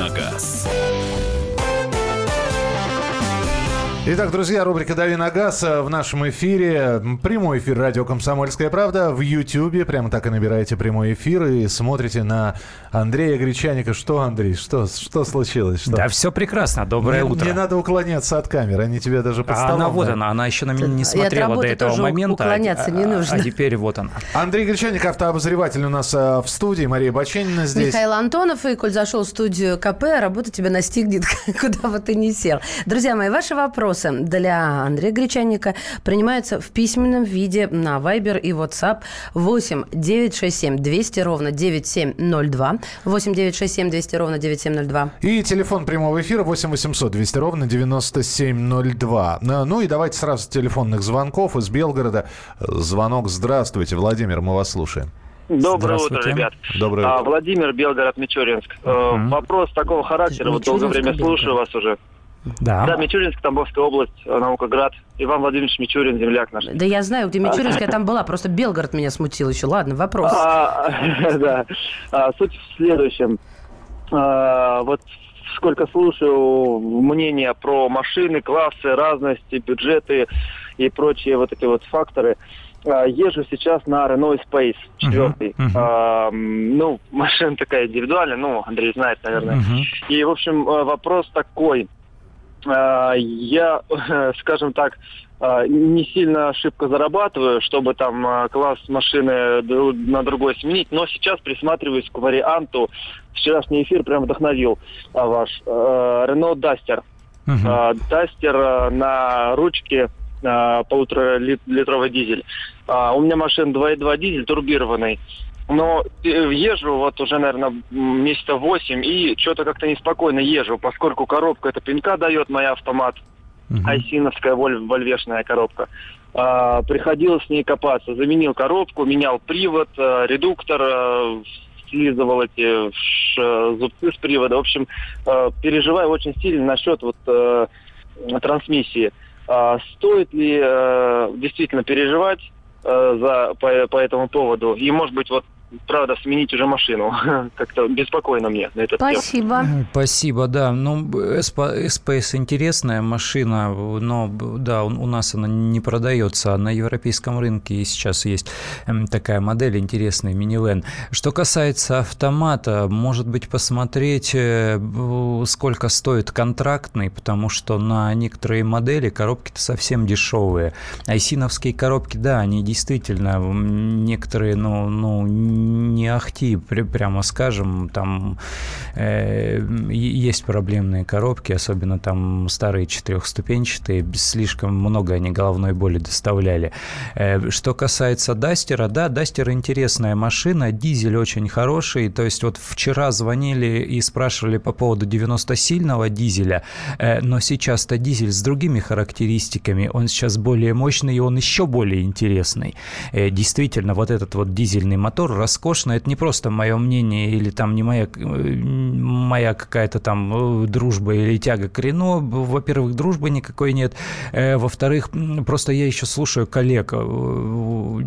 на газ». Итак, друзья, рубрика «Дави на газ» в нашем эфире. Прямой эфир радио «Комсомольская правда» в Ютьюбе. Прямо так и набираете прямой эфир и смотрите на Андрея Гречаника. Что, Андрей, что, что случилось? Что? Да, все прекрасно. Доброе не, утро. Не надо уклоняться от камеры, они тебе даже под а столом. она вот она, она еще на меня не смотрела до этого момента. уклоняться не нужно. А, а теперь вот она. Андрей Гречаник, автообозреватель у нас а, в студии. Мария Баченина здесь. Михаил Антонов. И, коль зашел в студию КП, работа тебя настигнет, куда бы ты ни сел. Друзья мои, ваши вопросы для Андрея Гречаника принимаются в письменном виде на Viber и WhatsApp 8 967 200 ровно 9702. 8 967 200 ровно 9702. И телефон прямого эфира 8 800 200 ровно 9702. Ну и давайте сразу телефонных звонков из Белгорода. Звонок. Здравствуйте, Владимир, мы вас слушаем. Доброе утро, ребят. Доброе а, утро. Владимир, Белгород, Мичуринск. Uh-huh. Вопрос такого характера. Вот долгое время слушаю вас уже. Да. Да, Мичуринск, Тамбовская область, Наукоград. Иван Владимирович Мичурин, земляк наш. Да я знаю, где Мичуринск, я там была, просто Белгород меня смутил еще. Ладно, вопрос. А, да. А, суть в следующем. А, вот сколько слушаю мнения про машины, классы, разности, бюджеты и прочие вот эти вот факторы. Езжу сейчас на Renault Space 4. Uh-huh, uh-huh. А, ну, машина такая индивидуальная, ну, Андрей знает, наверное. Uh-huh. И, в общем, вопрос такой. А, я, скажем так, не сильно шибко зарабатываю, чтобы там класс машины на другой сменить, но сейчас присматриваюсь к варианту. Вчерашний эфир прям вдохновил ваш. Renault Duster. Uh-huh. Duster на ручке полуторалитровый дизель. У меня машина 2.2 дизель турбированный. Но езжу вот уже, наверное, месяца 8 и что-то как-то неспокойно езжу, поскольку коробка это пинка дает моя автомат, uh-huh. айсиновская воль, вольвешная коробка. А, приходилось с ней копаться. Заменил коробку, менял привод, а, редуктор, а, слизывал эти зубцы с привода. В общем, переживаю очень сильно насчет вот трансмиссии. А, стоит ли действительно переживать за, по, по этому поводу? И, может быть, вот правда, сменить уже машину. Как-то беспокойно мне на этот Спасибо. Тем. Спасибо, да. Ну, Space интересная машина, но, да, у нас она не продается. На европейском рынке сейчас есть такая модель интересная, минивэн. Что касается автомата, может быть, посмотреть, э, сколько стоит контрактный, потому что на некоторые модели коробки-то совсем дешевые. Айсиновские коробки, да, они действительно некоторые, ну, ну не ахти, прямо скажем, там э, есть проблемные коробки, особенно там старые четырехступенчатые, слишком много они головной боли доставляли. Э, что касается Дастера, да, Дастер интересная машина, дизель очень хороший, то есть вот вчера звонили и спрашивали по поводу 90-сильного дизеля, э, но сейчас-то дизель с другими характеристиками, он сейчас более мощный и он еще более интересный. Э, действительно, вот этот вот дизельный мотор роскошно. Это не просто мое мнение или там не моя, моя какая-то там дружба или тяга к Рено. Во-первых, дружбы никакой нет. Во-вторых, просто я еще слушаю коллег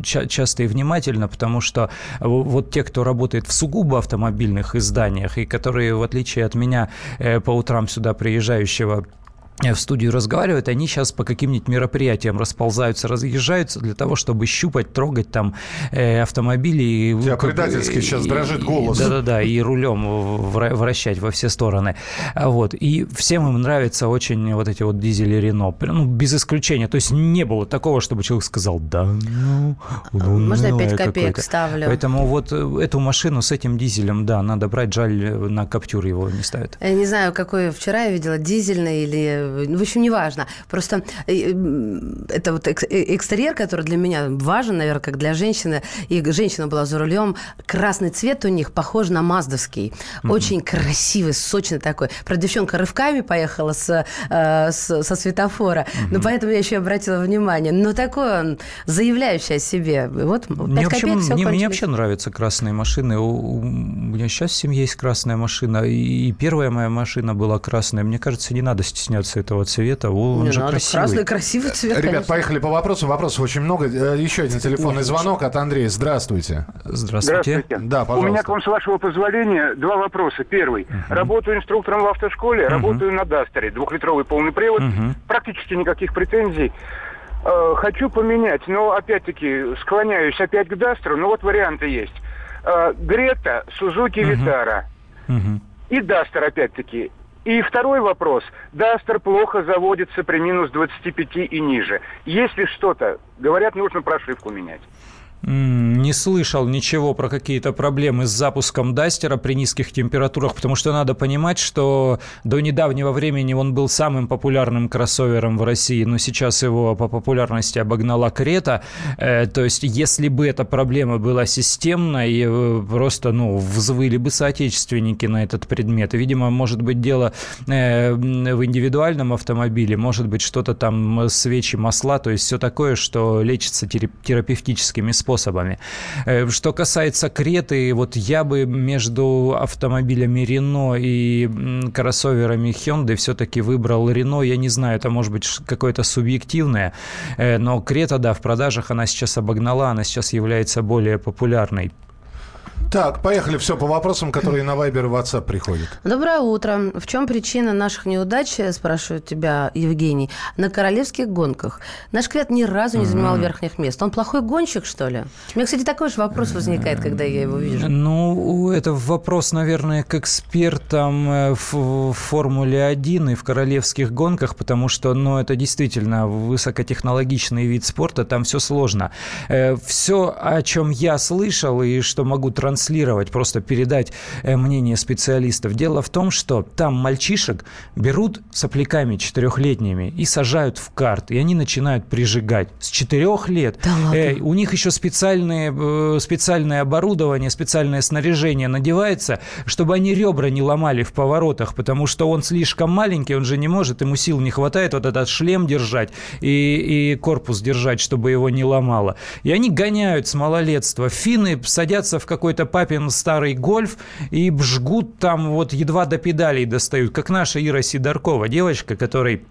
часто и внимательно, потому что вот те, кто работает в сугубо автомобильных изданиях и которые, в отличие от меня, по утрам сюда приезжающего в студию разговаривают, они сейчас по каким-нибудь мероприятиям расползаются, разъезжаются для того, чтобы щупать, трогать там э, автомобили. У тебя предательски сейчас дрожит голос. Да-да-да, и рулем вращать во все стороны. Вот. И всем им нравятся очень вот эти вот дизели Рено. Ну, без исключения. То есть не было такого, чтобы человек сказал, да, ну... ну Можно я 5 копеек ставлю? Поэтому вот э, эту машину с этим дизелем, да, надо брать. Жаль, на Каптюр его не ставят. Я не знаю, какой вчера я видела, дизельный или в общем, неважно. Просто это вот экстерьер, который для меня важен, наверное, как для женщины, и женщина была за рулем, красный цвет у них похож на маздовский. Очень красивый, сочный такой. Про девчонка рывками поехала с, э, с, со светофора, mm-hmm. но поэтому я еще обратила внимание. Но такой он, заявляющий о себе. Вот 5 мне копеек, вообще, все мне, мне вообще нравятся красные машины. У, у меня сейчас в семье есть красная машина, и первая моя машина была красная. Мне кажется, не надо стесняться нравится этого цвета. Он Не же надо, красивый. Красный красивый цвет, Ребят, конечно. поехали по вопросу. Вопросов очень много. Э, Еще один телефонный звонок от Андрея. Здравствуйте. Здравствуйте. Да, У пожалуйста. меня к вам, с вашего позволения, два вопроса. Первый. Работаю инструктором в автошколе, работаю на Дастере. Двухлитровый полный привод. Мгм. Практически никаких претензий. Э, хочу поменять, но опять-таки склоняюсь опять к Дастеру, но вот варианты есть. Э, Грета, Сузуки Витара и Дастер опять-таки. И второй вопрос. Дастер плохо заводится при минус 25 и ниже. Если что-то, говорят, нужно прошивку менять. Не слышал ничего про какие-то проблемы с запуском Дастера при низких температурах, потому что надо понимать, что до недавнего времени он был самым популярным кроссовером в России, но сейчас его по популярности обогнала Крета. Э, То есть, если бы эта проблема была системной, э, просто, ну, взвыли бы соотечественники на этот предмет. И, видимо, может быть дело э, в индивидуальном автомобиле, может быть что-то там свечи, масла, то есть все такое, что лечится терап- терапевтическими способами. Э, Что касается Креты, вот я бы между автомобилями Рено и кроссоверами Hyundai все-таки выбрал Рено. Я не знаю, это может быть какое-то субъективное, э, но Крета, да, в продажах она сейчас обогнала, она сейчас является более популярной. Так, поехали. Все по вопросам, которые на Viber и WhatsApp приходят. Доброе утро. В чем причина наших неудач, спрашивает тебя Евгений, на королевских гонках? Наш Крет ни разу не занимал верхних мест. Он плохой гонщик, что ли? У меня, кстати, такой же вопрос возникает, когда я его вижу. Ну, это вопрос, наверное, к экспертам э, в в Формуле 1 и в королевских гонках, потому что, ну, это действительно высокотехнологичный вид спорта, там все сложно. Все, о чем я слышал и что могу транслировать, просто передать э, мнение специалистов. Дело в том, что там мальчишек берут сопляками четырехлетними и сажают в карт, и они начинают прижигать. С четырех лет. Да ладно? Э, у них еще специальные, э, специальное оборудование, специальное снаряжение надевается, чтобы они ребра не ломали в поворотах, потому что он слишком маленький, он же не может, ему сил не хватает вот этот шлем держать и, и корпус держать, чтобы его не ломало. И они гоняют с малолетства. Финны садятся в какой-то папин старый гольф и жгут там вот едва до педалей достают, как наша Ира Сидоркова, девочка, которой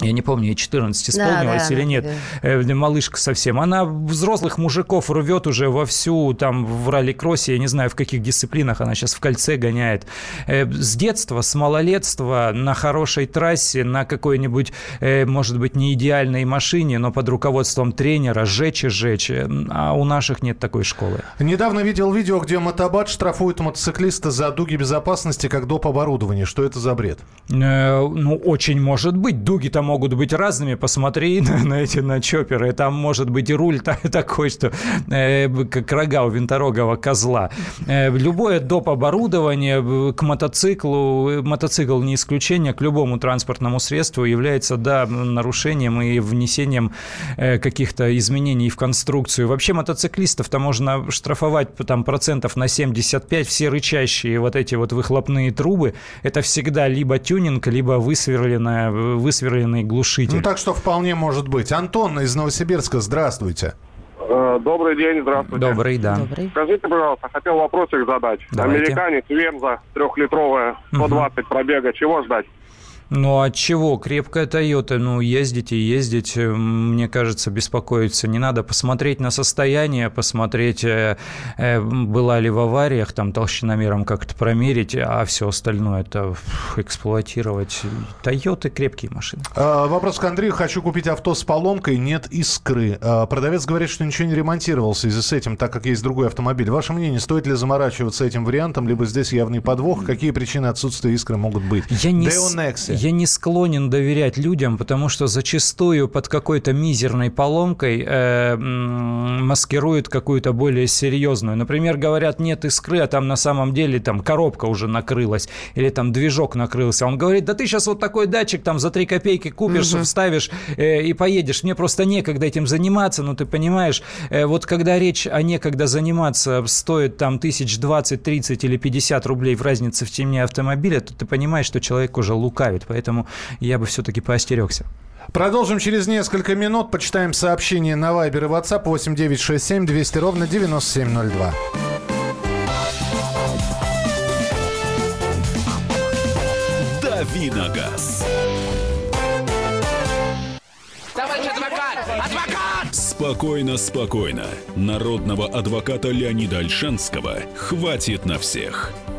я не помню, ей 14 исполнилось да, или да, нет, да. э, малышка совсем. Она взрослых мужиков рвет уже вовсю, там, в ралли-кроссе, я не знаю, в каких дисциплинах она сейчас в кольце гоняет. Э, С детства, с малолетства на хорошей трассе, на какой-нибудь, э, может быть, не идеальной машине, но под руководством тренера жечь и жечь. А у наших нет такой школы. Недавно видел видео, где мотобат штрафует мотоциклиста за дуги безопасности как доп. оборудование. Что это за бред? Э, Ну, очень может быть. Дуги-то могут быть разными. Посмотри на, на эти на чоперы. Там может быть и руль та- такой, что э, как рога у винторогого козла. Э, любое доп. оборудование э, к мотоциклу, э, мотоцикл не исключение, к любому транспортному средству является, да, нарушением и внесением э, каких-то изменений в конструкцию. Вообще мотоциклистов-то можно штрафовать там процентов на 75. Все рычащие вот эти вот выхлопные трубы, это всегда либо тюнинг, либо высверленная, высверленный глушитель. Ну, так что вполне может быть. Антон из Новосибирска, здравствуйте. Э, Добрый день, здравствуйте. Добрый, да. Добрый. Скажите, пожалуйста, хотел вопросик задать. Давайте. Американец Верза, трехлитровая, 120 пробега, чего ждать? Ну, от чего? Крепкая Тойота, ну, ездить и ездить, э, мне кажется, беспокоиться не надо. Посмотреть на состояние, посмотреть, э, э, была ли в авариях, там, толщиномером как-то промерить, а все остальное это эксплуатировать. Тойоты крепкие машины. А, Вопрос к Андрею. Хочу купить авто с поломкой, нет искры. А, Продавец говорит, что ничего не ремонтировал в связи с этим, так как есть другой автомобиль. Ваше мнение, стоит ли заморачиваться этим вариантом, либо здесь явный подвох? Какие причины отсутствия искры могут быть? Я не, с-. Я не склонен доверять людям, потому что зачастую под какой-то мизерной поломкой э, маскируют какую-то более серьезную. Например, говорят, нет искры, а там на самом деле там коробка уже накрылась или там движок накрылся. Он говорит, да ты сейчас вот такой датчик там за 3 копейки купишь, вставишь э, и поедешь. Мне просто некогда этим заниматься, ну ты понимаешь, э, вот когда речь о некогда заниматься стоит там тысяч 20, 30 или 50 рублей в разнице в цене автомобиля, то ты понимаешь, что человек уже лукавит поэтому я бы все-таки поостерегся. Продолжим через несколько минут. Почитаем сообщение на Viber и WhatsApp 8967 200 ровно 9702. Давиногаз. Товарищ адвокат! Адвокат! Спокойно, спокойно. Народного адвоката Леонида Альшанского хватит на всех.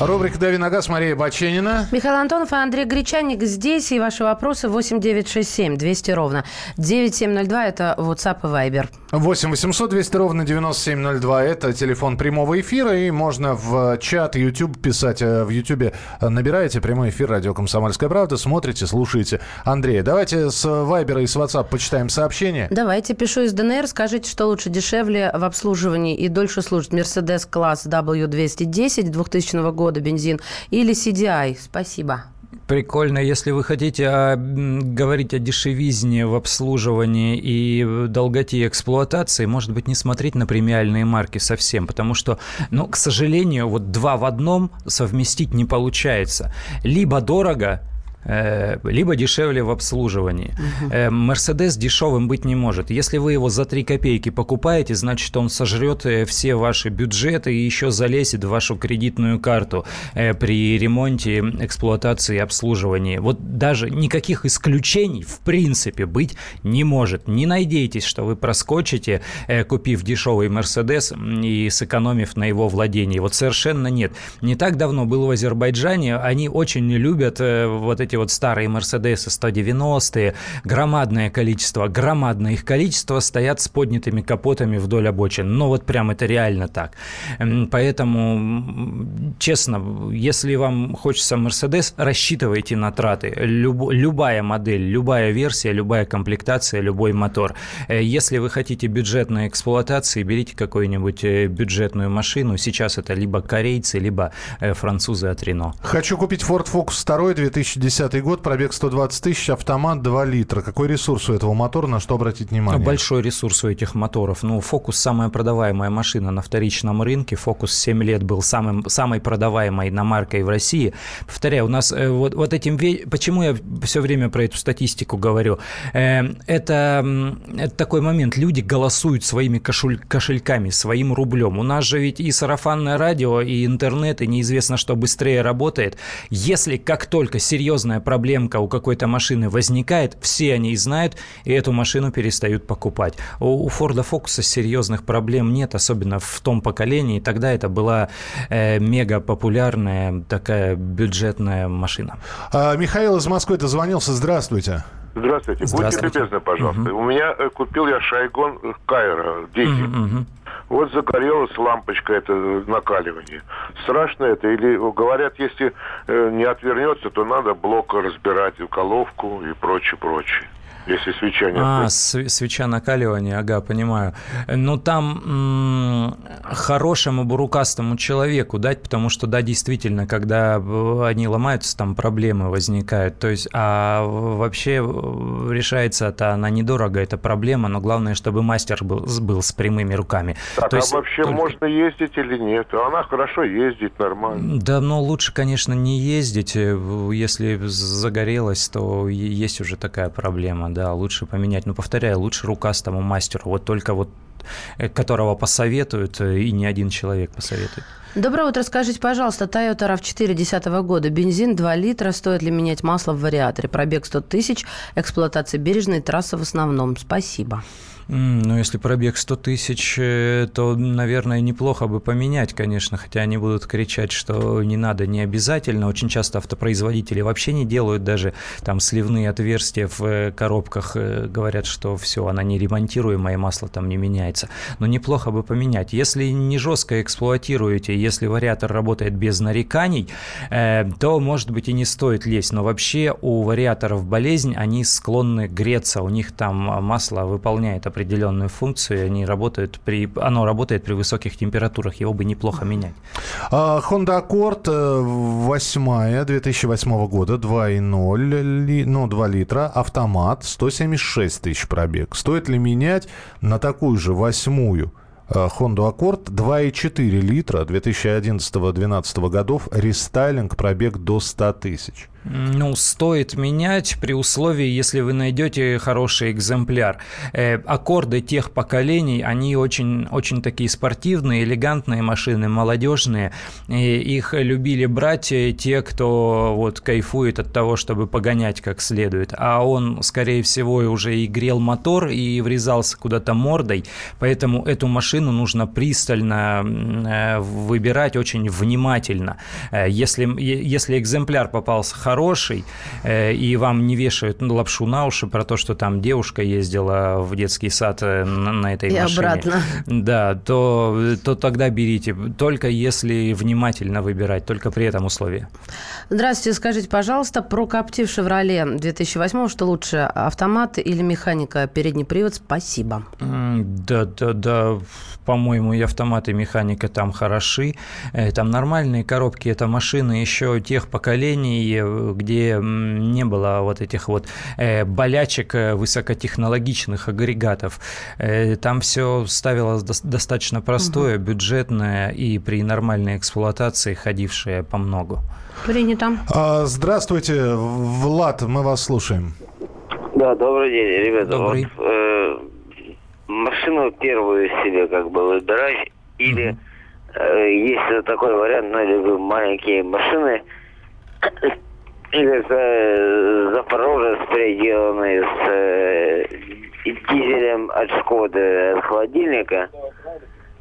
Рубрика «Дави на газ» Мария Баченина. Михаил Антонов и Андрей Гречаник здесь. И ваши вопросы 8967 200 ровно. 9702 – это WhatsApp и Viber. 8 800 200 ровно 9702. Это телефон прямого эфира. И можно в чат YouTube писать. Э, в YouTube набираете прямой эфир радио «Комсомольская правда». Смотрите, слушаете. Андрей, давайте с Viber и с WhatsApp почитаем сообщения. Давайте. Пишу из ДНР. Скажите, что лучше, дешевле в обслуживании и дольше служит Mercedes класс W210 2000 года года бензин, или CDI? Спасибо. Прикольно, если вы хотите о, говорить о дешевизне в обслуживании и долготе эксплуатации, может быть, не смотреть на премиальные марки совсем, потому что, ну, к сожалению, вот два в одном совместить не получается. Либо дорого, либо дешевле в обслуживании. Мерседес угу. дешевым быть не может. Если вы его за 3 копейки покупаете, значит, он сожрет э, все ваши бюджеты и еще залезет в вашу кредитную карту э, при ремонте, эксплуатации и обслуживании. Вот даже никаких исключений в принципе быть не может. Не надейтесь, что вы проскочите, купив дешевый Мерседес и сэкономив на его владении. Вот совершенно нет. Не так давно был в Азербайджане, они очень любят вот эти эти вот старые Мерседесы 190-е, громадное количество, громадное их количество стоят с поднятыми капотами вдоль обочин. Ну вот прям это реально так. Поэтому, честно, если вам хочется Мерседес, рассчитывайте на траты. Люб, любая модель, любая версия, любая комплектация, любой мотор. Э, если вы хотите бюджетной эксплуатации, берите какую-нибудь э, бюджетную машину. Сейчас это либо корейцы, либо э, французы от Рено. Хочу купить Ford Focus 2 2010 2010 год, пробег 120 тысяч, автомат 2 литра. Какой ресурс у этого мотора, на что обратить внимание? Большой ресурс у этих моторов. Ну, Фокус самая продаваемая машина на вторичном рынке. Фокус 7 лет был самым, самой продаваемой на маркой в России. Повторяю, у нас э, вот, вот этим... Почему я все время про эту статистику говорю? Э, это, это такой момент. Люди голосуют своими кошель, кошельками, своим рублем. У нас же ведь и сарафанное радио, и интернет, и неизвестно, что быстрее работает. Если как только серьезно серьезная проблемка у какой-то машины возникает, все они знают, и эту машину перестают покупать. У, у Форда Фокуса серьезных проблем нет, особенно в том поколении. Тогда это была э, мега популярная такая бюджетная машина. А, Михаил из Москвы дозвонился. Здравствуйте. Здравствуйте. Здравствуйте. Будьте любезны, пожалуйста. Угу. У меня э, купил я Шайгон Кайра, дизель. Угу, угу. Вот загорелась лампочка, это накаливание. Страшно это? Или говорят, если э, не отвернется, то надо блок разбирать, головку и прочее, прочее если свеча не А, свеча накаливания, ага, понимаю. Ну, там м- хорошему бурукастому человеку дать, потому что, да, действительно, когда они ломаются, там проблемы возникают. То есть, а вообще решается это она недорого, это проблема, но главное, чтобы мастер был, был с прямыми руками. Так, То а есть, вообще только... можно ездить или нет? Она хорошо ездит, нормально. Да, но лучше, конечно, не ездить. Если загорелось, то есть уже такая проблема да, лучше поменять. Но, повторяю, лучше рукастому мастеру, вот только вот э, которого посоветуют, э, и не один человек посоветует. Доброе утро. Скажите, пожалуйста, Toyota RAV4 2010 года, бензин 2 литра, стоит ли менять масло в вариаторе? Пробег 100 тысяч, эксплуатация бережной, трасса в основном. Спасибо. Ну, если пробег 100 тысяч, э, то, наверное, неплохо бы поменять, конечно, хотя они будут кричать, что не надо, не обязательно. Очень часто автопроизводители вообще не делают даже там сливные отверстия в э, коробках, э, говорят, что все, она не ремонтируемая, масло там не меняется. Но неплохо бы поменять. Если не жестко эксплуатируете, если вариатор работает без нареканий, то, может быть, и не стоит лезть. Но вообще у вариаторов болезнь, они склонны греться, у них там масло выполняет определенные определенную функцию, они работают при, оно работает при высоких температурах, его бы неплохо менять. А, Honda Accord 8 2008 года, 2,0, ну, 2 литра, автомат, 176 тысяч пробег. Стоит ли менять на такую же восьмую а, Honda Accord 2,4 литра 2011-2012 годов, рестайлинг, пробег до 100 тысяч? Ну, стоит менять при условии, если вы найдете хороший экземпляр. Э, аккорды тех поколений, они очень, очень такие спортивные, элегантные машины, молодежные. И их любили брать э, те, кто вот кайфует от того, чтобы погонять как следует. А он, скорее всего, уже и грел мотор, и врезался куда-то мордой. Поэтому эту машину нужно пристально э, выбирать очень внимательно. Э, если, если экземпляр попался хороший, э, и вам не вешают лапшу на уши про то, что там девушка ездила в детский сад э, на, этой и машине. обратно. Да, то, то тогда берите. Только если внимательно выбирать, только при этом условии. Здравствуйте, скажите, пожалуйста, про Коптив Шевроле 2008, что лучше, автомат или механика, передний привод? Спасибо. Да, да, да, по-моему, и автомат, и механика там хороши. Э, там нормальные коробки, это машины еще тех поколений, где не было вот этих вот э, болячек высокотехнологичных агрегатов. Там все ставилось достаточно простое, угу. бюджетное и при нормальной эксплуатации ходившее по многу. Принято. А, здравствуйте, Влад, мы вас слушаем. Да, добрый день, ребята. Добрый. Вот, э, машину первую себе как бы выбирать или э, есть такой вариант, ну, или маленькие машины, или э, Запорожец переделанный с э, дизелем от Шкоды от холодильника,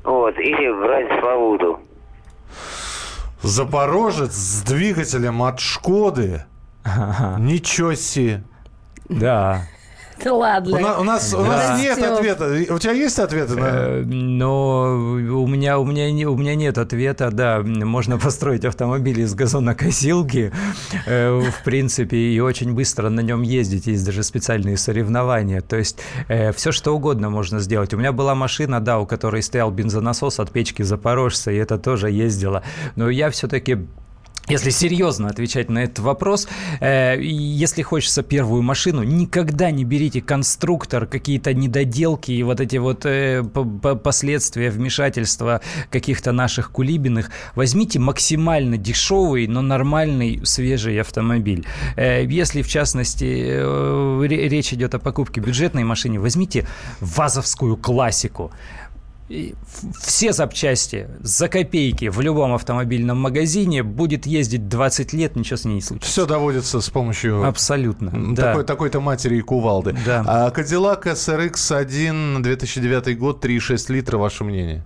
вот, или брать Славуту. Запорожец с двигателем от Шкоды? Ничего себе. Да. Да ладно. У, на, у нас, у нас нет ответа. У тебя есть ответы? На... Э, но у меня, у, меня, у меня нет ответа, да. Можно построить автомобиль из газонокосилки, э, в принципе, и очень быстро на нем ездить. Есть даже специальные соревнования. То есть э, все, что угодно можно сделать. У меня была машина, да, у которой стоял бензонасос от печки Запорожца, и это тоже ездило. Но я все-таки если серьезно отвечать на этот вопрос, э, если хочется первую машину, никогда не берите конструктор, какие-то недоделки и вот эти вот э, последствия вмешательства каких-то наших кулибиных. Возьмите максимально дешевый, но нормальный свежий автомобиль. Э, если, в частности, э, речь идет о покупке бюджетной машины, возьмите ВАЗовскую классику все запчасти за копейки в любом автомобильном магазине будет ездить 20 лет, ничего с ней не случится. Все доводится с помощью... Абсолютно, такой, да. Такой-то матери и кувалды. Да. А Cadillac SRX-1, 2009 год, 3,6 литра, ваше мнение?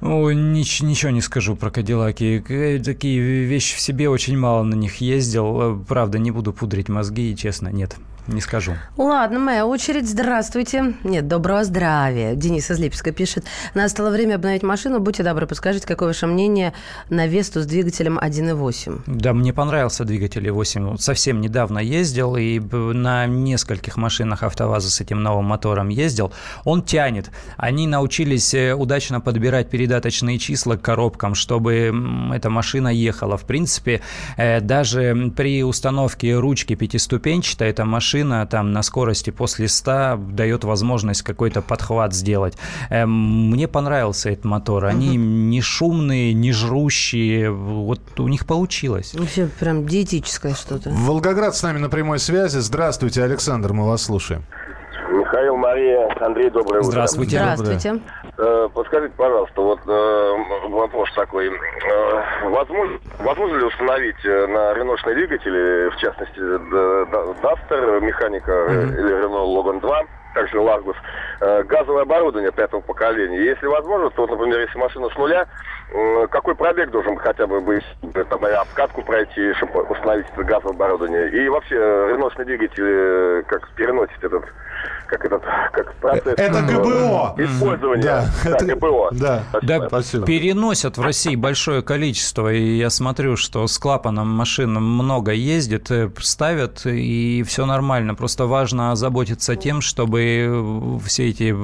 Ну, нич- ничего не скажу про Кадиллаки. Такие вещи в себе очень мало на них ездил. Правда, не буду пудрить мозги, честно, нет. Не скажу. Ладно, моя очередь. Здравствуйте. Нет, доброго здравия. Денис из Липска пишет. Настало время обновить машину. Будьте добры, подскажите, какое ваше мнение на Весту с двигателем 1.8? Да, мне понравился двигатель 1.8. Совсем недавно ездил и на нескольких машинах АвтоВАЗа с этим новым мотором ездил. Он тянет. Они научились э, удачно подбирать передаточные числа к коробкам, чтобы эта машина ехала. В принципе, э, даже при установке ручки пятиступенчатой эта машина машина там на скорости после 100 дает возможность какой-то подхват сделать. Эм, мне понравился этот мотор. Они угу. не шумные, не жрущие. Вот у них получилось. Вообще прям диетическое что-то. Волгоград с нами на прямой связи. Здравствуйте, Александр, мы вас слушаем. Михаил, Мария, Андрей, доброе утро. Здравствуйте. Здравствуйте. Э, подскажите, пожалуйста, вот э, вопрос такой. Э, возможно, возможно ли установить на реношные двигатели, в частности, Duster, механика mm-hmm. или Renault Logan 2, также Ларгус, э, газовое оборудование пятого поколения? Если возможно, то, например, если машина с нуля, э, какой пробег должен хотя бы быть, там, обкатку пройти, чтобы установить это газовое оборудование? И вообще, реношный двигатель, как переносить этот как этот, как процесс... Это ГБО. Использование. Да, да это ГБО. Да, да спасибо. переносят в России большое количество, и я смотрю, что с клапаном машин много ездит, э, ставят, и все нормально. Просто важно озаботиться тем, чтобы чтобы все эти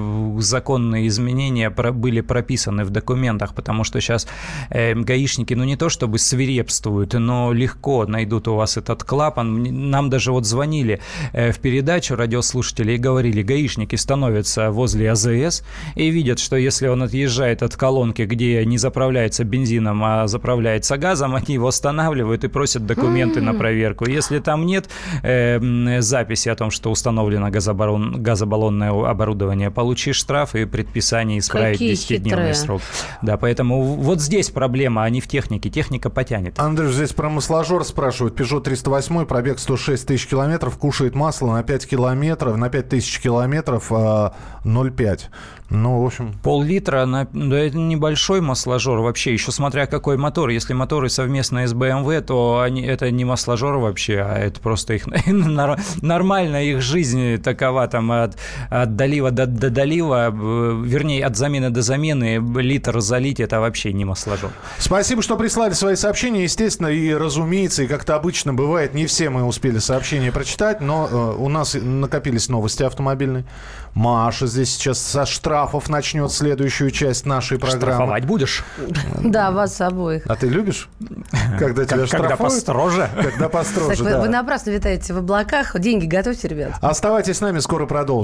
законные изменения были прописаны в документах, потому что сейчас э, гаишники, ну не то чтобы свирепствуют, но легко найдут у вас этот клапан. Нам даже вот звонили э, в передачу радиослушатели и говорили, гаишники становятся возле АЗС и видят, что если он отъезжает от колонки, где не заправляется бензином, а заправляется газом, они его останавливают и просят документы на проверку. Если там нет э, записи о том, что установлено газобаллон, газобаллонное оборудование, получишь штраф и предписание исправить 10-дневный срок. Да, поэтому вот здесь проблема, а не в технике. Техника потянет. Андрей, здесь про масложор спрашивают. Peugeot 308, пробег 106 тысяч километров, кушает масло на 5 километров, на 5 тысяч километров 0,5. А, ну, в общем... Пол-литра, на... да это небольшой масложор вообще, еще смотря какой мотор. Если моторы совместные с BMW, то они... это не масложор вообще, а это просто их... нормальная их жизнь такова, там, от, от долива до, до долива, вернее, от замены до замены, литр залить, это вообще не масложор. Спасибо, что прислали свои сообщения. Естественно, и разумеется, и как-то обычно бывает, не все мы успели сообщения прочитать, но э, у нас накопились новости автомобильные. Маша здесь сейчас со штрафов начнет следующую часть нашей программы. Штрафовать будешь? Да, вас обоих. А ты любишь, когда тебя штрафуют? Когда построже. Когда построже, вы напрасно витаете в облаках. Деньги готовьте, ребят. Оставайтесь с нами, скоро продолжим.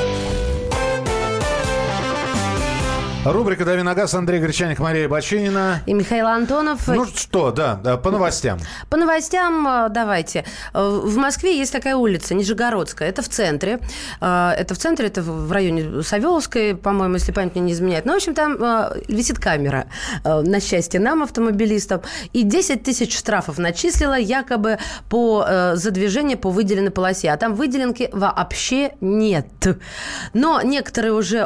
Рубрика «Дави на газ» Андрей Гречаник, Мария Бачинина. И Михаил Антонов. Ну что, да, по новостям. По новостям э, давайте. Э, в Москве есть такая улица, Нижегородская. Это в центре. Э, это в центре, это в районе Савеловской, по-моему, если память мне не изменяет. Ну, в общем, там висит камера, на счастье нам, автомобилистам. И 10 тысяч штрафов начислила якобы по, за движение по выделенной полосе. А там выделенки вообще нет. Но некоторые уже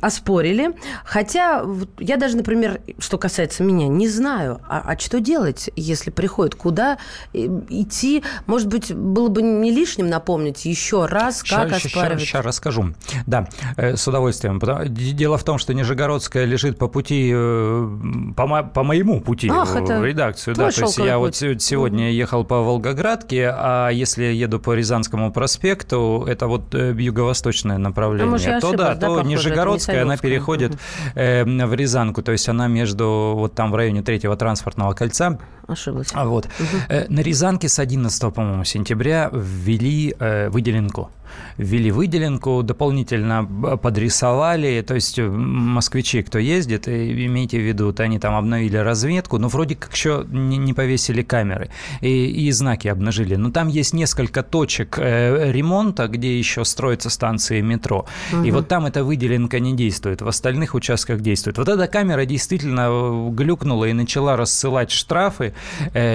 оспорили спорили. Хотя я даже, например, что касается меня, не знаю, а, а что делать, если приходит, куда э, идти. Может быть, было бы не лишним напомнить еще раз, как сейчас, оспаривать. Сейчас, расскажу. Да, э, с удовольствием. Дело в том, что Нижегородская лежит по пути, э, по, по моему пути Ах, в редакцию. Да, то есть я путь. вот сегодня ехал по Волгоградке, а если еду по Рязанскому проспекту, это вот юго-восточное направление, а может, то да, то Нижегородская, она переходит э, в Рязанку, то есть она между вот там в районе третьего транспортного кольца. Ошиблась. А вот. Угу. Э, на Рязанке с 11, по-моему, сентября ввели э, выделенку ввели выделенку, дополнительно подрисовали, то есть э, москвичи, кто ездит, имейте в виду, вот они там обновили разведку, но вроде как еще не повесили камеры и, и знаки обнажили. Но там есть несколько точек э, ремонта, где еще строятся станции метро, угу. и вот там эта выделенка не действует, в остальных участках действует. Вот эта камера действительно э, глюкнула и начала рассылать штрафы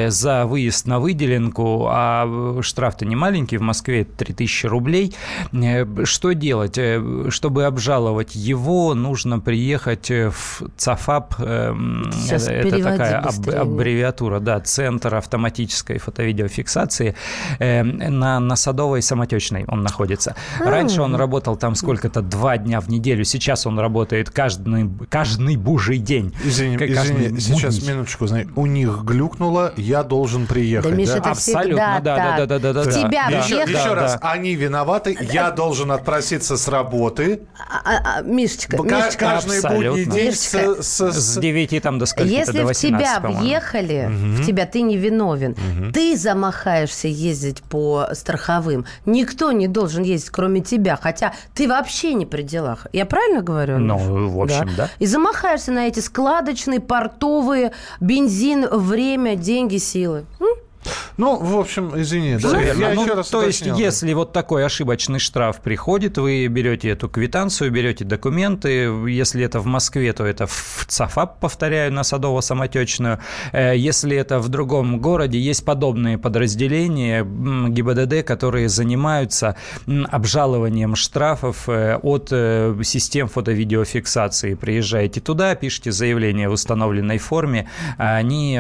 за выезд на выделенку, а штраф-то не маленький, в Москве 3000 рублей, Э, что делать? Э, чтобы обжаловать его, нужно приехать э, в ЦАФАП. Сейчас это такая аббревиатура, да, Центр автоматической фото-видеофиксации на, на Садовой Самотечной он находится. Раньше он работал там сколько-то два дня в неделю, сейчас он работает каждый, каждый бужий день. Извини, каждый извини сейчас минуточку, у них глюкнуло, я должен приехать. Да, Миша, да? Абсолютно, да, да, да, да, да. Тебя да. Еще, еще раз, они виноваты виноваты, я должен отпроситься с работы. А, а, а, Мишечка, Мишечка. Каждый будний день с, с, с 9 там до скольки Если до 18, в тебя въехали, угу. в тебя ты не виновен, угу. ты замахаешься ездить по страховым. Никто не должен ездить, кроме тебя, хотя ты вообще не при делах. Я правильно говорю? Ну, в общем, да. да. И замахаешься на эти складочные, портовые, бензин, время, деньги, силы. М? Ну, в общем, извини, да, я ну, еще раз То уточнил. есть, если вот такой ошибочный штраф приходит, вы берете эту квитанцию, берете документы, если это в Москве, то это в ЦАФАП, повторяю, на Садово-Самотечную. Э, если это в другом городе, есть подобные подразделения ГИБДД, которые занимаются обжалованием штрафов э, от э, систем фото-видеофиксации. Приезжаете туда, пишите заявление в установленной форме, а они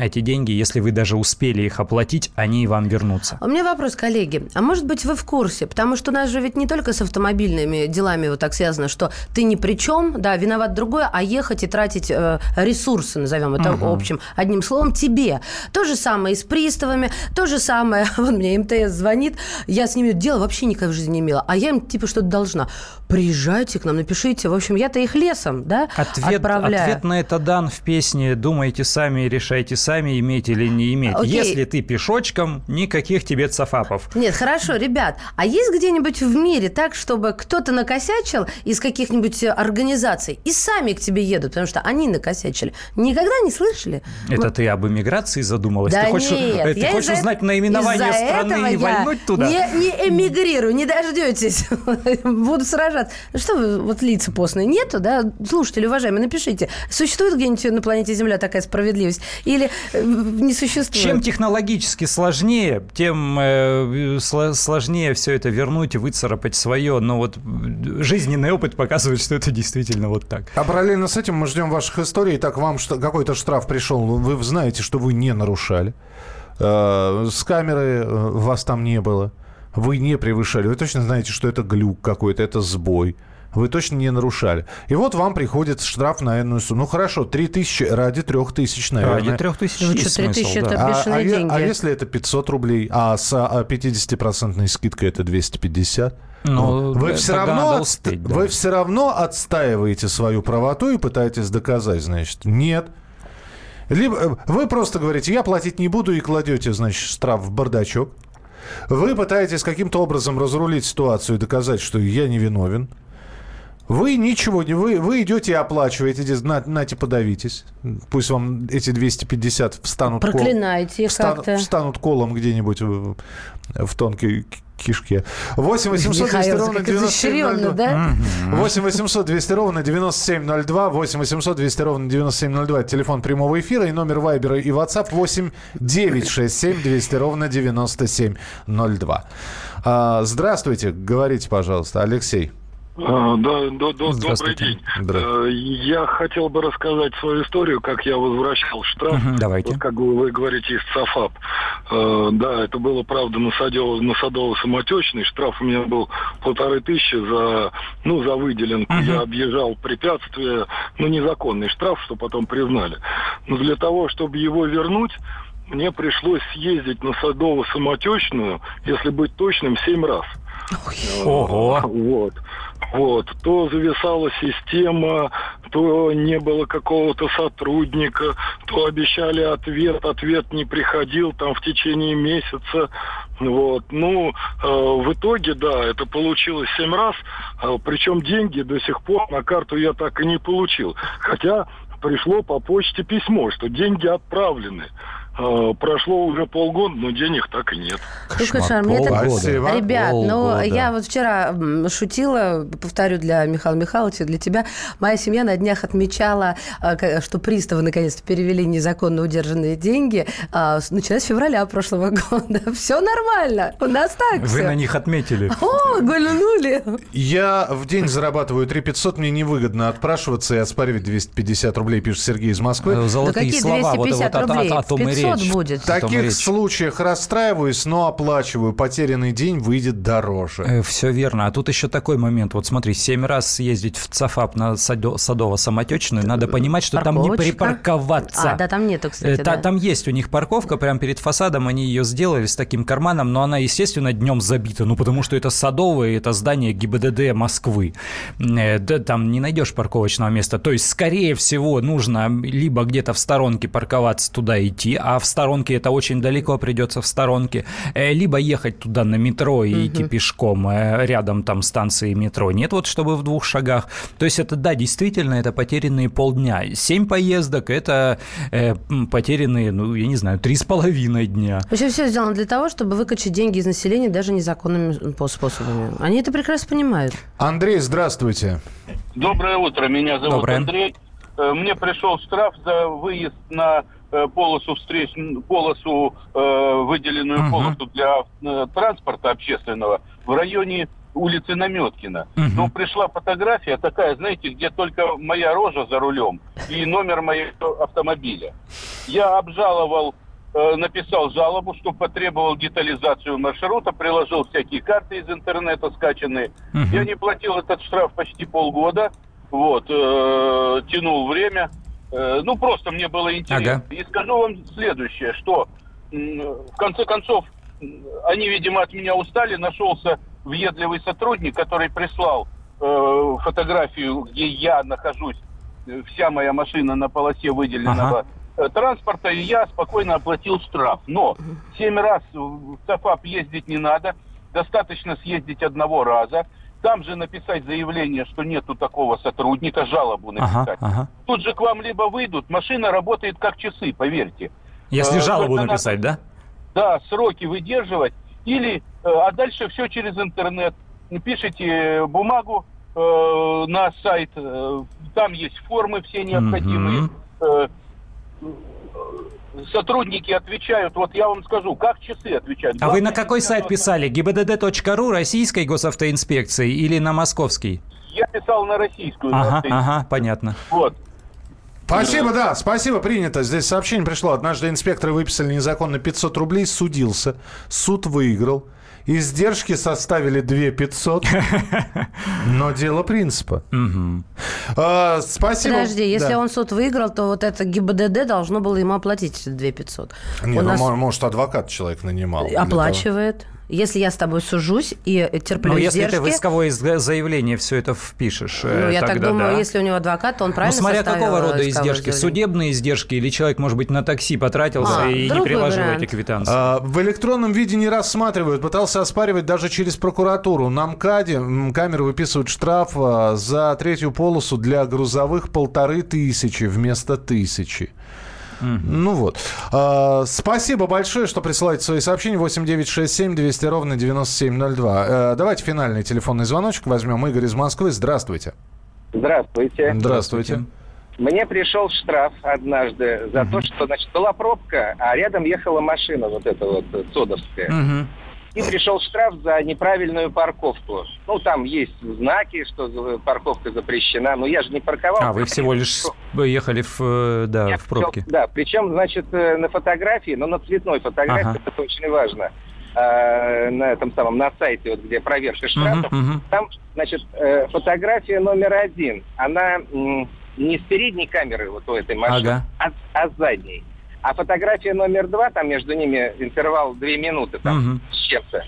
эти деньги, если вы даже успели их оплатить, они вам вернутся. У меня вопрос, коллеги. А может быть, вы в курсе? Потому что у нас же ведь не только с автомобильными делами вот так связано, что ты ни при чем, да, виноват другой, а ехать и тратить э, ресурсы, назовем это угу. общем, одним словом, тебе. То же самое и с приставами, то же самое, вот мне МТС звонит, я с ними дело вообще никак в жизни не имела, а я им типа что-то должна. Приезжайте к нам, напишите. В общем, я-то их лесом, да, ответ, отправляю. Ответ на это дан в песне «Думайте сами, решайте сами, иметь или не иметь». Окей. Если ты пешочком, никаких тебе цафапов. Нет, хорошо, ребят, а есть где-нибудь в мире так, чтобы кто-то накосячил из каких-нибудь организаций и сами к тебе едут, потому что они накосячили? Никогда не слышали? Это ты об иммиграции задумалась? Да ты хочешь, нет, ты хочешь узнать наименование страны и вальнуть туда? Не, не эмигрирую, не дождетесь. Буду сражаться. Ну что вы, вот лица постные нету, да? Слушатели, уважаемые, напишите. Существует где-нибудь на планете Земля такая справедливость? Или э, не существует? Чем технологически сложнее, тем э, сложнее все это вернуть и выцарапать свое. Но вот жизненный опыт показывает, что это действительно вот так. А параллельно с этим мы ждем ваших историй. Так вам какой-то штраф пришел, вы знаете, что вы не нарушали. Э, с камеры вас там не было. Вы не превышали. Вы точно знаете, что это глюк какой-то, это сбой. Вы точно не нарушали. И вот вам приходит штраф на энную сумму. Ну хорошо, 3 тысячи ради 3 тысяч, наверное. Ради 3 тысяч ну, есть 3 тысячи это да. бешеные а, а, деньги. А если это 500 рублей, а с 50% скидкой это 250? Ну, вы все, равно успеть, да. вы все равно отстаиваете свою правоту и пытаетесь доказать, значит. Нет. Либо э, вы просто говорите, я платить не буду, и кладете, значит, штраф в бардачок. Вы пытаетесь каким-то образом разрулить ситуацию и доказать, что я не виновен. Вы ничего не... Вы, вы идете и оплачиваете, на, нате, подавитесь. Пусть вам эти 250 встанут... Проклинайте кол, как-то. Встанут колом где-нибудь в, в тонкой кишке. 8 800 200 ровно 9702. Да? 8 800 200 ровно 9702. 8 800 200 ровно 9702. телефон прямого эфира и номер Вайбера и WhatsApp 8 967 200 ровно 9702. А, здравствуйте, говорите, пожалуйста, Алексей. А, да, да, да, добрый день. Э, я хотел бы рассказать свою историю, как я возвращал штраф. Угу, давайте. Вот, как вы говорите, из ЦАФАП. Э, да, это было, правда, на, Садево, на Садово-Самотечный. Штраф у меня был полторы тысячи за, ну, за выделенку. Угу. Я объезжал препятствия, ну, незаконный штраф, что потом признали. Но для того, чтобы его вернуть, мне пришлось съездить на Садово-Самотечную, если быть точным, семь раз. Ого! Вот. Вот. То зависала система, то не было какого-то сотрудника, то обещали ответ, ответ не приходил там в течение месяца. Вот. Ну, э, в итоге, да, это получилось семь раз, э, причем деньги до сих пор на карту я так и не получил. Хотя пришло по почте письмо, что деньги отправлены. А, прошло уже полгода, но денег так и нет. Кошмар, мне так... Ребят, полгода. ну я вот вчера шутила, повторю для Михаила Михайловича, для тебя. Моя семья на днях отмечала, а, что приставы наконец-то перевели незаконно удержанные деньги, а, начиная с февраля прошлого года. Все нормально, у нас так Вы все. на них отметили. О, гульнули. Я в день зарабатываю 3 500, мне невыгодно отпрашиваться и оспаривать 250 рублей, пишет Сергей из Москвы. Э, золотые да какие слова, 250 вот, рублей? Вот, о, о, о, 500 речь. будет. В таких случаях расстраиваюсь, но оплачиваю. Потерянный день выйдет дороже. Э, все верно. А тут еще такой момент. Вот смотри, семь раз съездить в ЦАФАП на Садово-Самотечную, надо понимать, что Парковочка. там не припарковаться. А, да, там нету, кстати, э, да. Там есть у них парковка прямо перед фасадом, они ее сделали с таким карманом, но она, естественно, днем забита, ну, потому что это Садовое, это здание ГИБДД Москвы. Э, да, там не найдешь парковочного места. То есть, скорее всего, нужно либо где-то в сторонке парковаться, туда идти, а а в сторонке это очень далеко придется в сторонке, э, либо ехать туда на метро и угу. идти пешком, э, рядом там станции метро. Нет, вот чтобы в двух шагах. То есть это, да, действительно, это потерянные полдня. Семь поездок – это э, потерянные, ну, я не знаю, три с половиной дня. В общем, все сделано для того, чтобы выкачать деньги из населения даже незаконными способами. Они это прекрасно понимают. Андрей, здравствуйте. Доброе утро, меня зовут Доброе. Андрей. Э, мне пришел штраф за выезд на полосу встреч, полосу, э, выделенную uh-huh. полосу для транспорта общественного в районе улицы Наметкина. Uh-huh. Но пришла фотография такая, знаете, где только моя рожа за рулем и номер моего автомобиля. Я обжаловал написал жалобу, что потребовал детализацию маршрута, приложил всякие карты из интернета скачанные. Uh-huh. Я не платил этот штраф почти полгода. Вот, э, тянул время. Э, ну, просто мне было интересно. Ага. И скажу вам следующее, что в конце концов они, видимо, от меня устали. Нашелся въедливый сотрудник, который прислал э, фотографию, где я нахожусь, э, вся моя машина на полосе выделенного ага э, транспорта, и я спокойно оплатил штраф. Но семь раз в ЦАФАП ездить не надо, достаточно съездить одного раза там же написать заявление, что нету такого сотрудника, жалобу написать. Ага, ага. Тут же к вам либо выйдут, машина работает как часы, поверьте. Если э, жалобу написать, надо, да? Да, сроки выдерживать. Или, э, а дальше все через интернет. Пишите бумагу э, на сайт, э, там есть формы все необходимые. Угу сотрудники отвечают, вот я вам скажу, как часы отвечают. А вы на какой сайт писали? gibdd.ru российской госавтоинспекции или на московский? Я писал на российскую. Ага, ага, понятно. Вот. Спасибо, да, спасибо, принято. Здесь сообщение пришло. Однажды инспекторы выписали незаконно 500 рублей, судился. Суд выиграл. Издержки составили 2 500, но дело принципа. А, спасибо. Подожди, если он суд выиграл, то вот это ГИБДД должно было ему оплатить 2 500. Не, ну, может, адвокат человек нанимал. Оплачивает. Если я с тобой сужусь и терплю Ну, если издержки, ты в исковое заявление все это впишешь, Ну, я тогда, так думаю, да. если у него адвокат, то он правильно Ну, смотря какого рода издержки. Заявление. Судебные издержки или человек, может быть, на такси потратился а, и не приложил вариант. эти квитанции. А, в электронном виде не рассматривают. Пытался оспаривать даже через прокуратуру. На МКАДе камеры выписывают штраф а, за третью полосу для грузовых полторы тысячи вместо тысячи. Ну вот. А, спасибо большое, что присылаете свои сообщения. 8 9 6 7 200 ровно 9702. А, давайте финальный телефонный звоночек возьмем. Игорь из Москвы. Здравствуйте. Здравствуйте. Здравствуйте. Мне пришел штраф однажды за uh то, что, значит, была пробка, а рядом ехала машина вот эта вот содовская. uh и пришел штраф за неправильную парковку. Ну, там есть знаки, что парковка запрещена, но я же не парковал. А, вы всего лишь ехали в, э, да, я в пробке. Да, причем, значит, э, на фотографии, но на цветной фотографии, ага. это очень важно, э, на этом самом, на сайте, вот, где проверка штрафов, uh-huh, uh-huh. там, значит, фотография номер один, она не с передней камеры вот у этой машины, ага. а, а с задней. А фотография номер два, там между ними интервал две минуты там, угу. с чем-то.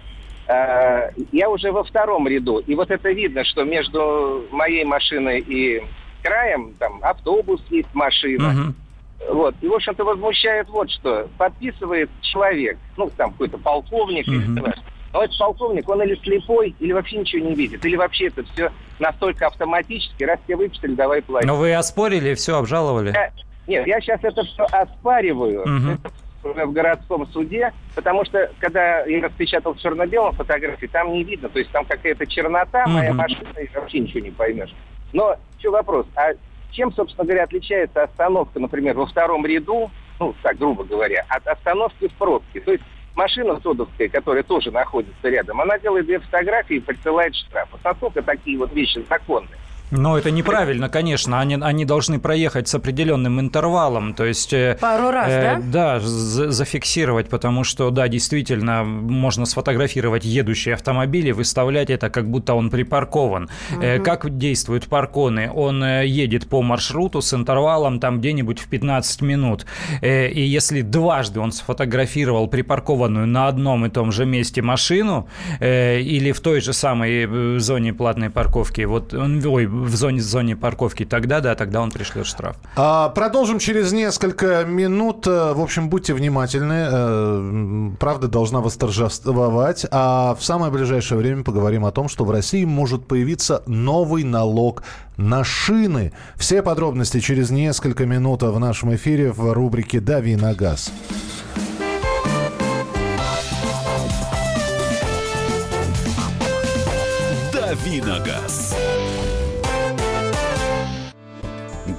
Э, я уже во втором ряду. И вот это видно, что между моей машиной и краем там автобус есть, машина. Угу. Вот. И, в общем-то, возмущает вот что. Подписывает человек, ну, там какой-то полковник угу. или но этот полковник, он или слепой, или вообще ничего не видит, или вообще это все настолько автоматически, раз тебе выписали, давай платить. Но вы оспорили, все обжаловали? Я, нет, я сейчас это все оспариваю угу. в городском суде, потому что, когда я распечатал в черно-белом фотографии, там не видно, то есть там какая-то чернота, угу. моя машина, и вообще ничего не поймешь. Но еще вопрос, а чем, собственно говоря, отличается остановка, например, во втором ряду, ну, так, грубо говоря, от остановки в пробке? То есть машина содовская, которая тоже находится рядом, она делает две фотографии и присылает штраф. Вот насколько такие вот вещи законные? Но это неправильно, конечно. Они, они должны проехать с определенным интервалом. То есть, э, Пару раз, э, да? Да, зафиксировать, потому что, да, действительно, можно сфотографировать едущий автомобиль и выставлять это, как будто он припаркован. Угу. Э, как действуют парконы? Он э, едет по маршруту с интервалом там где-нибудь в 15 минут. Э, и если дважды он сфотографировал припаркованную на одном и том же месте машину э, или в той же самой э, зоне платной парковки, вот он, ой, в зоне, в зоне парковки, тогда, да, тогда он пришлет штраф. А, продолжим через несколько минут. В общем, будьте внимательны. Правда должна восторжествовать. А в самое ближайшее время поговорим о том, что в России может появиться новый налог на шины. Все подробности через несколько минут в нашем эфире в рубрике «Дави на газ». «Давиногаз».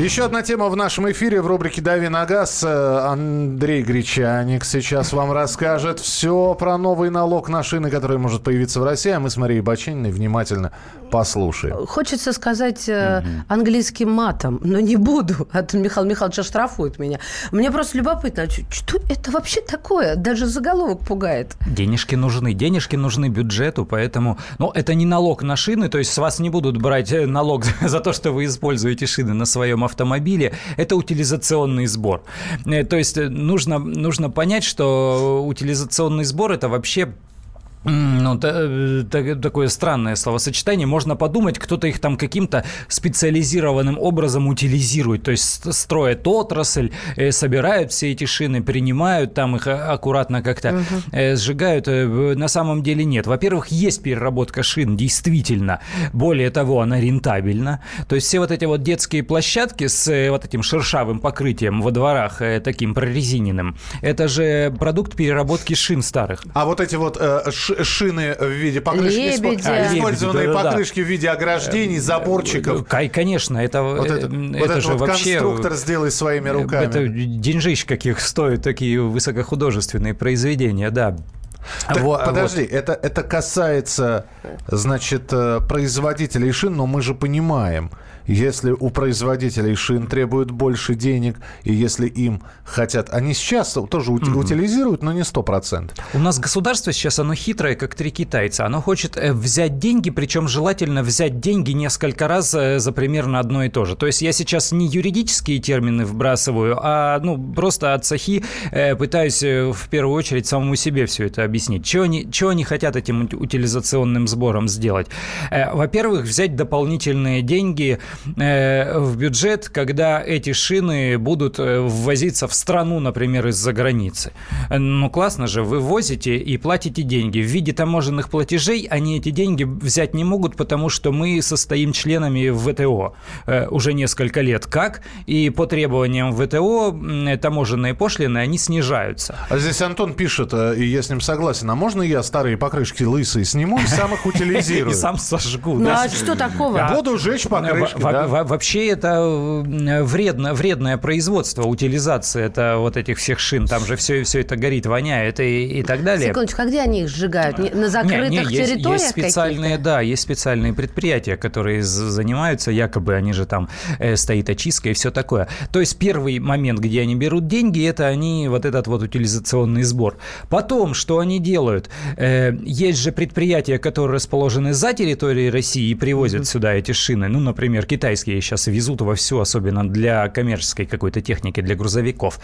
Еще одна тема в нашем эфире в рубрике «Дави на газ». Э, Андрей Гречаник сейчас вам расскажет все про новый налог на шины, который может появиться в России. А мы с Марией Бачининой внимательно послушаем. Хочется сказать угу. английским матом, но не буду. А то Михаил Михайлович штрафует меня. Мне просто любопытно, что это вообще такое? Даже заголовок пугает. Денежки нужны. Денежки нужны бюджету, поэтому... Но это не налог на шины, то есть с вас не будут брать э, налог за то, что вы используете шины на своем автомобиле, это утилизационный сбор. Э, то есть э, нужно, нужно понять, что утилизационный сбор это вообще ну, э, такое странное словосочетание. Можно подумать, кто-то их там каким-то специализированным образом утилизирует. То есть строят отрасль, э, собирают все эти шины, принимают там их аккуратно как-то угу. сжигают. На самом деле нет. Во-первых, есть переработка шин, действительно. Более того, она рентабельна. То есть все вот эти вот детские площадки с вот этим шершавым покрытием во дворах, таким прорезиненным, это же продукт переработки шин старых. А вот эти вот э, шины в виде покрышки, Лебедя. А, использованные Лебедя, покрышки да. в виде ограждений, заборчиков. Конечно, это, вот это, это вот же вот вообще... конструктор сделай своими руками. Это деньжищ каких стоят такие высокохудожественные произведения, да. Так, вот, подожди, вот. Это, это касается, значит, э, производителей шин, но мы же понимаем, если у производителей шин требуют больше денег, и если им хотят... Они сейчас тоже mm-hmm. утилизируют, но не 100%. У нас государство сейчас, оно хитрое, как три китайца. Оно хочет э, взять деньги, причем желательно взять деньги несколько раз э, за примерно одно и то же. То есть я сейчас не юридические термины вбрасываю, а ну, просто от сахи э, пытаюсь в первую очередь самому себе все это объяснить. Чего они, чего они хотят этим утилизационным сбором сделать? Во-первых, взять дополнительные деньги в бюджет, когда эти шины будут э, ввозиться в страну, например, из-за границы. Ну, классно же, вы возите и платите деньги. В виде таможенных платежей они эти деньги взять не могут, потому что мы состоим членами ВТО э, уже несколько лет. Как? И по требованиям ВТО таможенные пошлины, они снижаются. А здесь Антон пишет, и я с ним согласен, а можно я старые покрышки лысые сниму и сам их утилизирую? И сам сожгу. Ну, а что такого? Буду жечь покрышки. Во- вообще это вредно, вредное производство, утилизация это вот этих всех шин. Там же все, все это горит, воняет и, и так далее. Секундочку, а где они их сжигают? На закрытых не, не, территориях есть, есть специальные, Да, есть специальные предприятия, которые занимаются, якобы они же там э, стоит очистка и все такое. То есть первый момент, где они берут деньги, это они вот этот вот утилизационный сбор. Потом, что они делают? Э, есть же предприятия, которые расположены за территорией России и привозят mm-hmm. сюда эти шины. Ну, например, китайские сейчас везут во всю, особенно для коммерческой какой-то техники, для грузовиков.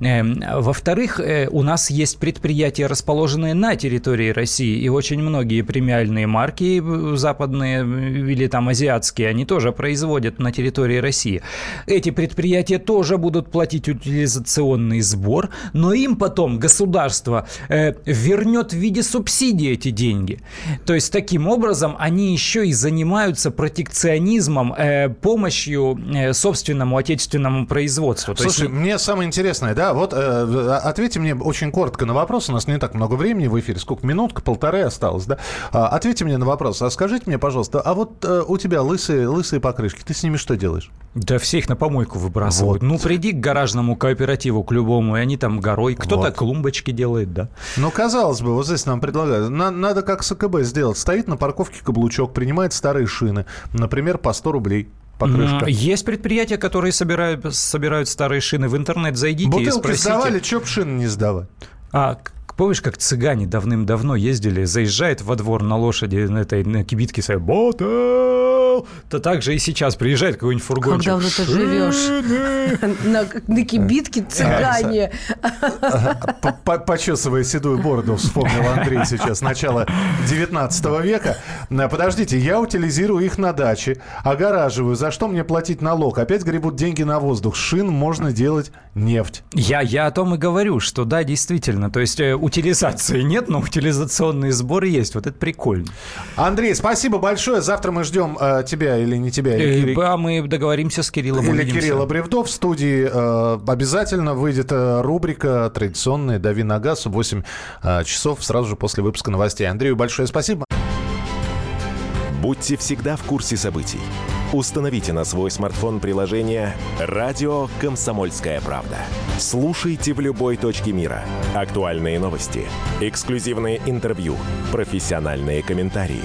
Эм, во-вторых, э, у нас есть предприятия, расположенные на территории России, и очень многие премиальные марки э, западные э, или там азиатские, они тоже производят на территории России. Эти предприятия тоже будут платить утилизационный сбор, но им потом государство в вернет в виде субсидии эти деньги. То есть таким образом они еще и занимаются протекционизмом, э, помощью э, собственному отечественному производству. Слушай, есть... мне самое интересное, да, вот э, ответьте мне очень коротко на вопрос, у нас не так много времени в эфире, сколько, минутка, полторы осталось, да? А, ответьте мне на вопрос, а скажите мне, пожалуйста, а вот э, у тебя лысые, лысые покрышки, ты с ними что делаешь? Да все их на помойку выбрасывают. Вот. Ну, приди к гаражному кооперативу, к любому, и они там горой. Кто-то вот. клумбочки делает, да. Ну, казалось бы, вот здесь нам предлагают. На, надо как с АКБ сделать. Стоит на парковке каблучок, принимает старые шины. Например, по 100 рублей покрышка. Есть предприятия, которые собирают, собирают старые шины. В интернет зайдите Бутылки и спросите. сдавали, чё б шины не сдавать? А, Помнишь, как цыгане давным-давно ездили, заезжает во двор на лошади на этой на кибитке, своей ботл, то так же и сейчас приезжает какой-нибудь фургончик. Как давно ты живешь? На, на кибитке цыгане. Почесывая седую бороду, вспомнил Андрей сейчас, начало 19 века. Подождите, я утилизирую их на даче, огораживаю. За что мне платить налог? Опять гребут деньги на воздух. Шин можно делать нефть. Я, я о том и говорю, что да, действительно. То есть у утилизации нет, но утилизационный сбор есть. Вот это прикольно. Андрей, спасибо большое. Завтра мы ждем э, тебя или не тебя. Или, а мы договоримся с Кириллом. Или увидимся. Кирилла Бревдов в студии. Э, обязательно выйдет э, рубрика традиционная «Дави на газ» в 8 э, часов сразу же после выпуска новостей. Андрею большое спасибо. Будьте всегда в курсе событий. Установите на свой смартфон приложение «Радио Комсомольская правда». Слушайте в любой точке мира. Актуальные новости, эксклюзивные интервью, профессиональные комментарии.